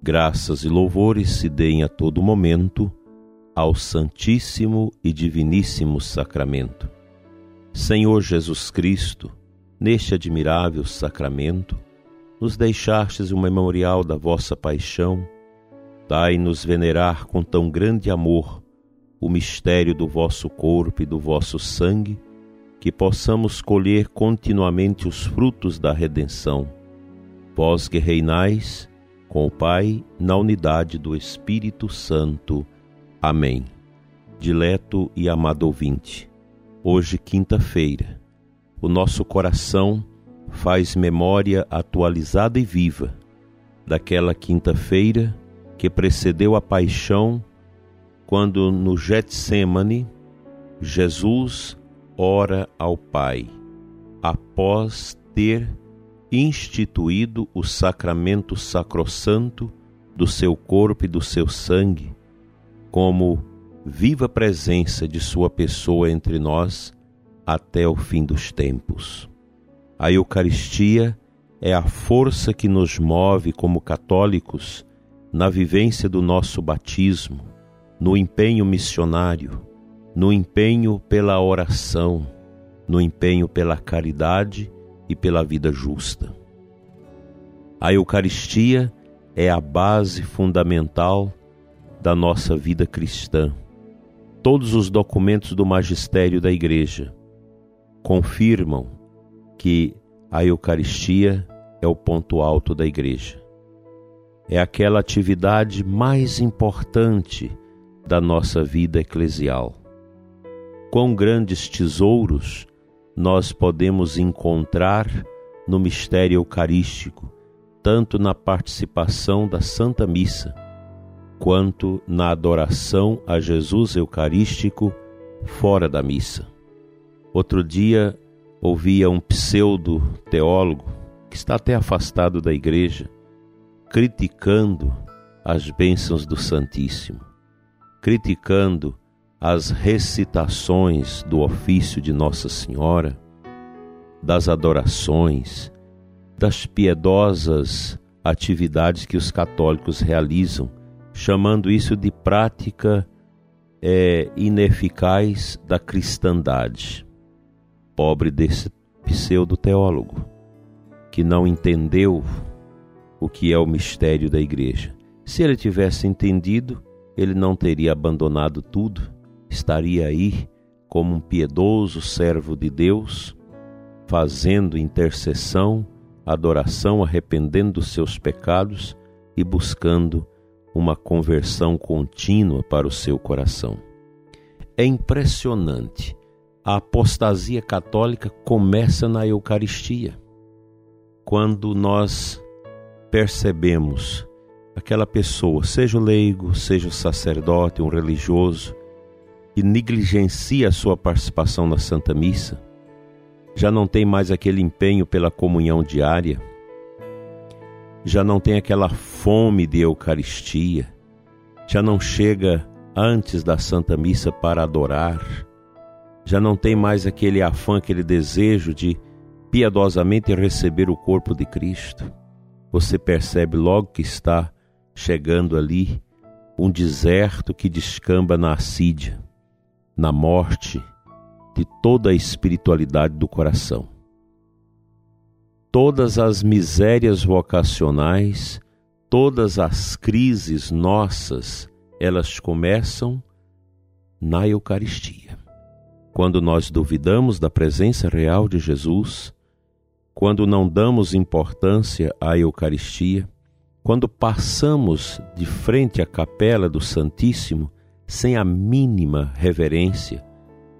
Graças e louvores se deem a todo momento ao Santíssimo e Diviníssimo Sacramento. Senhor Jesus Cristo, neste admirável sacramento, nos deixastes um memorial da vossa paixão, dai-nos venerar com tão grande amor o mistério do vosso corpo e do vosso sangue que possamos colher continuamente os frutos da redenção. Vós que reinais com o Pai na unidade do Espírito Santo. Amém. Dileto e amado ouvinte, hoje, quinta-feira, o nosso coração faz memória atualizada e viva daquela quinta-feira que precedeu a paixão, quando no Getsemane Jesus ora ao Pai, após ter instituído o sacramento sacrossanto do seu corpo e do seu sangue, como viva presença de Sua pessoa entre nós até o fim dos tempos. A Eucaristia é a força que nos move como católicos na vivência do nosso batismo, no empenho missionário, no empenho pela oração, no empenho pela caridade e pela vida justa. A Eucaristia é a base fundamental da nossa vida cristã. Todos os documentos do magistério da Igreja confirmam que a Eucaristia é o ponto alto da Igreja. É aquela atividade mais importante da nossa vida eclesial quão grandes tesouros nós podemos encontrar no mistério eucarístico, tanto na participação da Santa Missa, quanto na adoração a Jesus Eucarístico fora da missa. Outro dia ouvia um pseudo-teólogo que está até afastado da igreja, criticando as bênçãos do Santíssimo, criticando as recitações do ofício de Nossa Senhora, das adorações, das piedosas atividades que os católicos realizam, chamando isso de prática é, ineficaz da cristandade. Pobre desse pseudo-teólogo, que não entendeu o que é o mistério da igreja. Se ele tivesse entendido, ele não teria abandonado tudo estaria aí como um piedoso servo de Deus, fazendo intercessão, adoração, arrependendo dos seus pecados e buscando uma conversão contínua para o seu coração. É impressionante. A apostasia católica começa na Eucaristia. Quando nós percebemos aquela pessoa, seja o leigo, seja o sacerdote, um religioso, que negligencia a sua participação na Santa Missa, já não tem mais aquele empenho pela comunhão diária, já não tem aquela fome de Eucaristia, já não chega antes da Santa Missa para adorar, já não tem mais aquele afã, aquele desejo de piedosamente receber o corpo de Cristo. Você percebe logo que está chegando ali um deserto que descamba na assídia na morte de toda a espiritualidade do coração. Todas as misérias vocacionais, todas as crises nossas, elas começam na Eucaristia. Quando nós duvidamos da presença real de Jesus, quando não damos importância à Eucaristia, quando passamos de frente à capela do Santíssimo sem a mínima reverência,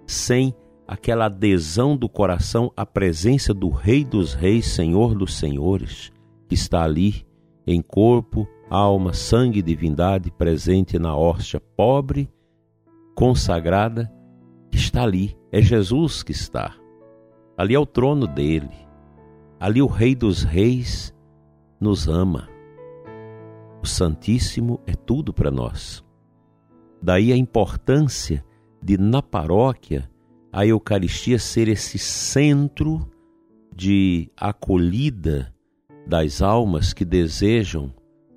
sem aquela adesão do coração à presença do Rei dos Reis, Senhor dos Senhores, que está ali em corpo, alma, sangue e divindade presente na hóstia pobre, consagrada, que está ali. É Jesus que está. Ali é o trono dele. Ali o Rei dos Reis nos ama. O Santíssimo é tudo para nós. Daí a importância de, na paróquia, a Eucaristia ser esse centro de acolhida das almas que desejam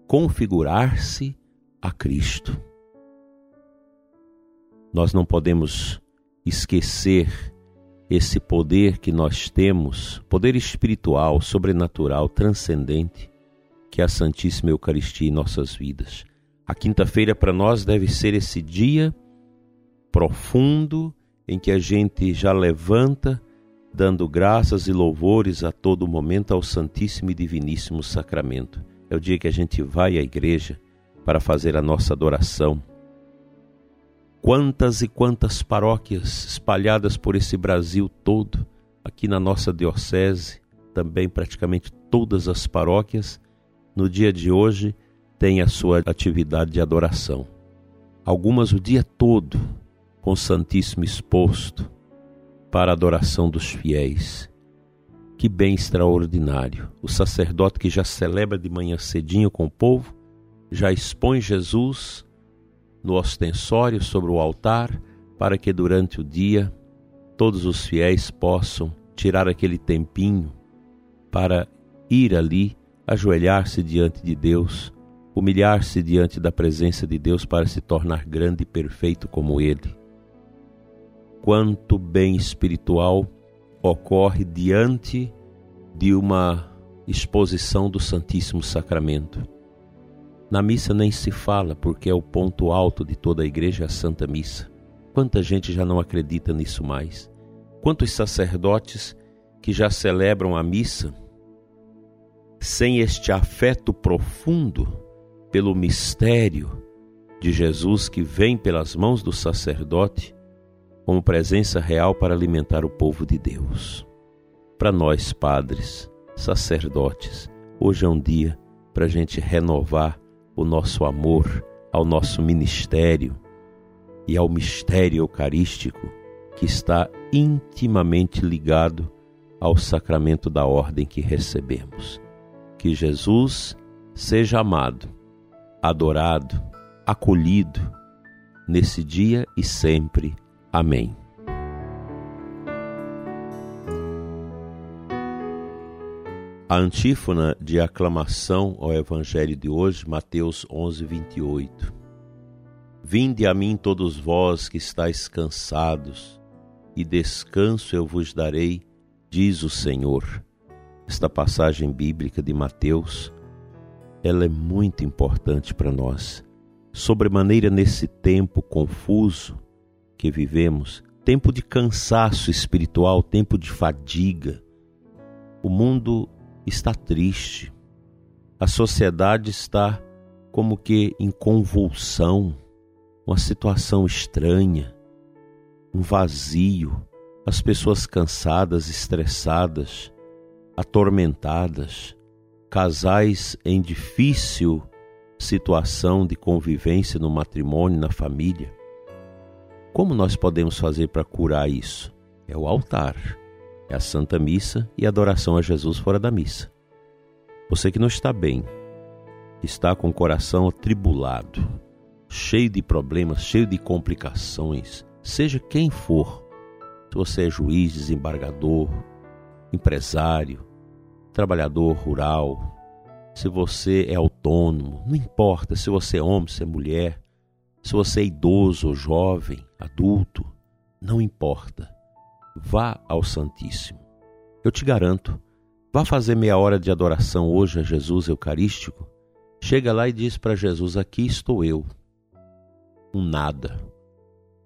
configurar-se a Cristo. Nós não podemos esquecer esse poder que nós temos, poder espiritual, sobrenatural, transcendente, que é a Santíssima Eucaristia em nossas vidas. A quinta-feira para nós deve ser esse dia profundo em que a gente já levanta dando graças e louvores a todo momento ao Santíssimo e Diviníssimo Sacramento. É o dia que a gente vai à igreja para fazer a nossa adoração. Quantas e quantas paróquias espalhadas por esse Brasil todo, aqui na nossa diocese, também praticamente todas as paróquias, no dia de hoje têm a sua atividade de adoração. Algumas o dia todo, com o Santíssimo exposto, para a adoração dos fiéis. Que bem extraordinário! O sacerdote que já celebra de manhã cedinho com o povo, já expõe Jesus no ostensório sobre o altar, para que durante o dia todos os fiéis possam tirar aquele tempinho para ir ali, ajoelhar-se diante de Deus, humilhar-se diante da presença de Deus para se tornar grande e perfeito como Ele quanto bem espiritual ocorre diante de uma exposição do Santíssimo Sacramento. Na missa nem se fala, porque é o ponto alto de toda a igreja, a Santa Missa. Quanta gente já não acredita nisso mais? Quantos sacerdotes que já celebram a missa sem este afeto profundo pelo mistério de Jesus que vem pelas mãos do sacerdote como presença real para alimentar o povo de Deus. Para nós, padres, sacerdotes, hoje é um dia para a gente renovar o nosso amor ao nosso ministério e ao mistério eucarístico que está intimamente ligado ao sacramento da ordem que recebemos. Que Jesus seja amado, adorado, acolhido nesse dia e sempre. Amém. A antífona de aclamação ao Evangelho de hoje, Mateus 11, 28. Vinde a mim todos vós que estáis cansados, e descanso eu vos darei, diz o Senhor. Esta passagem bíblica de Mateus, ela é muito importante para nós. Sobremaneira nesse tempo confuso, que vivemos, tempo de cansaço espiritual, tempo de fadiga. O mundo está triste. A sociedade está como que em convulsão, uma situação estranha, um vazio, as pessoas cansadas, estressadas, atormentadas, casais em difícil situação de convivência no matrimônio, na família. Como nós podemos fazer para curar isso? É o altar, é a Santa Missa e a adoração a Jesus fora da missa. Você que não está bem, está com o coração atribulado, cheio de problemas, cheio de complicações, seja quem for, se você é juiz, desembargador, empresário, trabalhador rural, se você é autônomo, não importa se você é homem, se é mulher, se você é idoso ou jovem, adulto, não importa. Vá ao Santíssimo. Eu te garanto, vá fazer meia hora de adoração hoje a Jesus Eucarístico. Chega lá e diz para Jesus: Aqui estou eu. Um nada.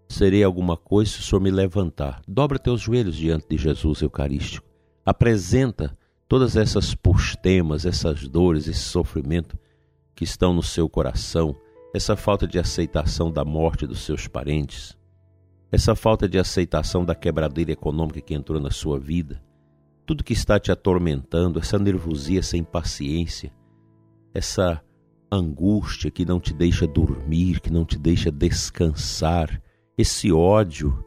Serei alguma coisa se o Senhor me levantar. Dobra teus joelhos diante de Jesus Eucarístico. Apresenta todas essas postemas, essas dores, esse sofrimento que estão no seu coração essa falta de aceitação da morte dos seus parentes, essa falta de aceitação da quebradeira econômica que entrou na sua vida, tudo que está te atormentando, essa nervosia, essa impaciência, essa angústia que não te deixa dormir, que não te deixa descansar, esse ódio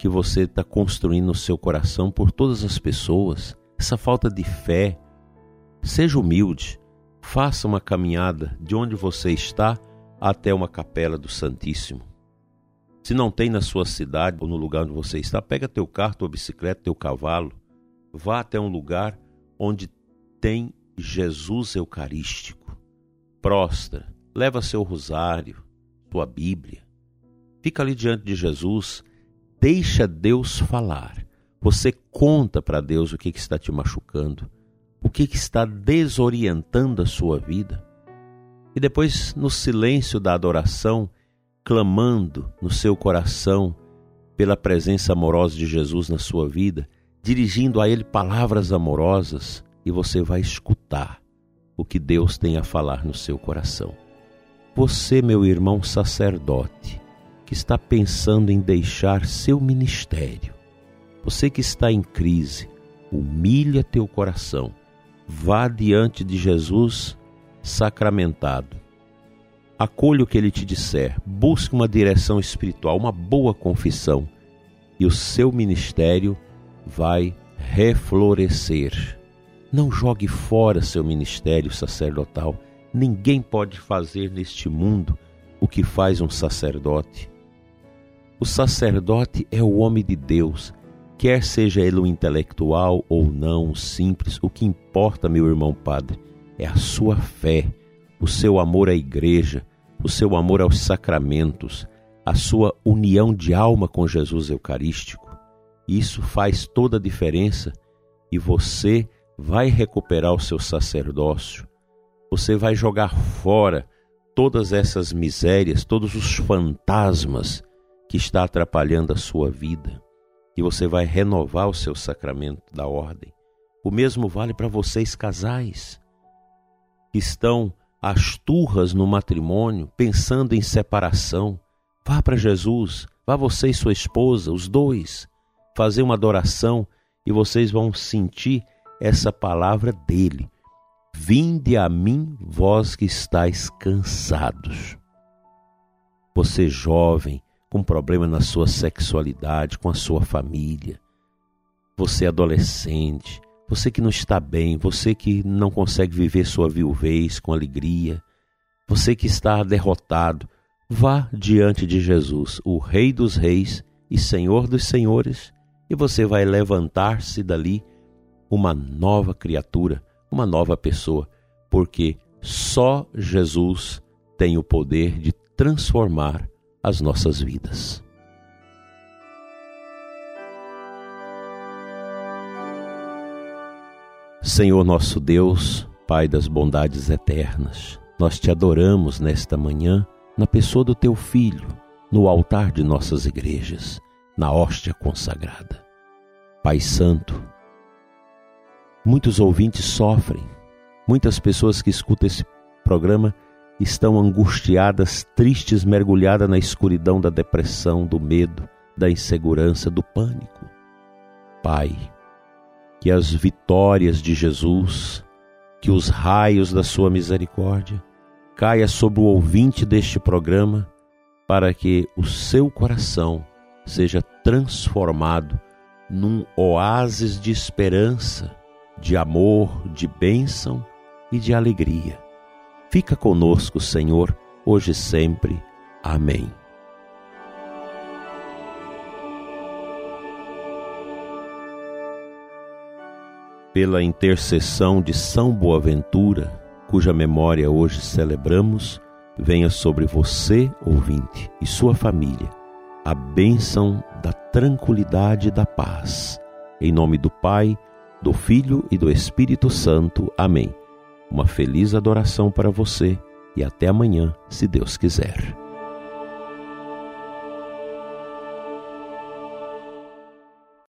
que você está construindo no seu coração por todas as pessoas, essa falta de fé. Seja humilde, faça uma caminhada de onde você está até uma capela do Santíssimo. Se não tem na sua cidade ou no lugar onde você está, pega teu carro, tua bicicleta, teu cavalo, vá até um lugar onde tem Jesus Eucarístico. Prostra, leva seu rosário, tua Bíblia. Fica ali diante de Jesus, deixa Deus falar. Você conta para Deus o que, que está te machucando, o que, que está desorientando a sua vida. E depois, no silêncio da adoração, clamando no seu coração pela presença amorosa de Jesus na sua vida, dirigindo a Ele palavras amorosas, e você vai escutar o que Deus tem a falar no seu coração. Você, meu irmão sacerdote, que está pensando em deixar seu ministério, você que está em crise, humilha teu coração, vá diante de Jesus sacramentado acolha o que ele te disser, busque uma direção espiritual, uma boa confissão, e o seu ministério vai reflorescer. Não jogue fora seu ministério sacerdotal. Ninguém pode fazer neste mundo o que faz um sacerdote. O sacerdote é o homem de Deus, quer seja ele um intelectual ou não, um simples, o que importa, meu irmão padre, é a sua fé o seu amor à igreja, o seu amor aos sacramentos, a sua união de alma com Jesus Eucarístico. Isso faz toda a diferença e você vai recuperar o seu sacerdócio. Você vai jogar fora todas essas misérias, todos os fantasmas que está atrapalhando a sua vida. E você vai renovar o seu sacramento da ordem. O mesmo vale para vocês casais que estão as turras no matrimônio, pensando em separação, vá para Jesus, vá você e sua esposa, os dois, fazer uma adoração e vocês vão sentir essa palavra dele. Vinde a mim, vós que estáis cansados. Você jovem, com problema na sua sexualidade, com a sua família. Você adolescente, você que não está bem, você que não consegue viver sua viuvez com alegria, você que está derrotado, vá diante de Jesus, o Rei dos Reis e Senhor dos Senhores, e você vai levantar-se dali uma nova criatura, uma nova pessoa, porque só Jesus tem o poder de transformar as nossas vidas. Senhor nosso Deus, Pai das bondades eternas, nós te adoramos nesta manhã na pessoa do teu Filho, no altar de nossas igrejas, na hóstia consagrada. Pai Santo, muitos ouvintes sofrem, muitas pessoas que escutam esse programa estão angustiadas, tristes, mergulhadas na escuridão da depressão, do medo, da insegurança, do pânico. Pai, que as vitórias de Jesus, que os raios da sua misericórdia caia sobre o ouvinte deste programa, para que o seu coração seja transformado num oásis de esperança, de amor, de bênção e de alegria. Fica conosco, Senhor, hoje e sempre. Amém. pela intercessão de São Boaventura, cuja memória hoje celebramos, venha sobre você, ouvinte, e sua família, a bênção da tranquilidade e da paz. Em nome do Pai, do Filho e do Espírito Santo. Amém. Uma feliz adoração para você e até amanhã, se Deus quiser.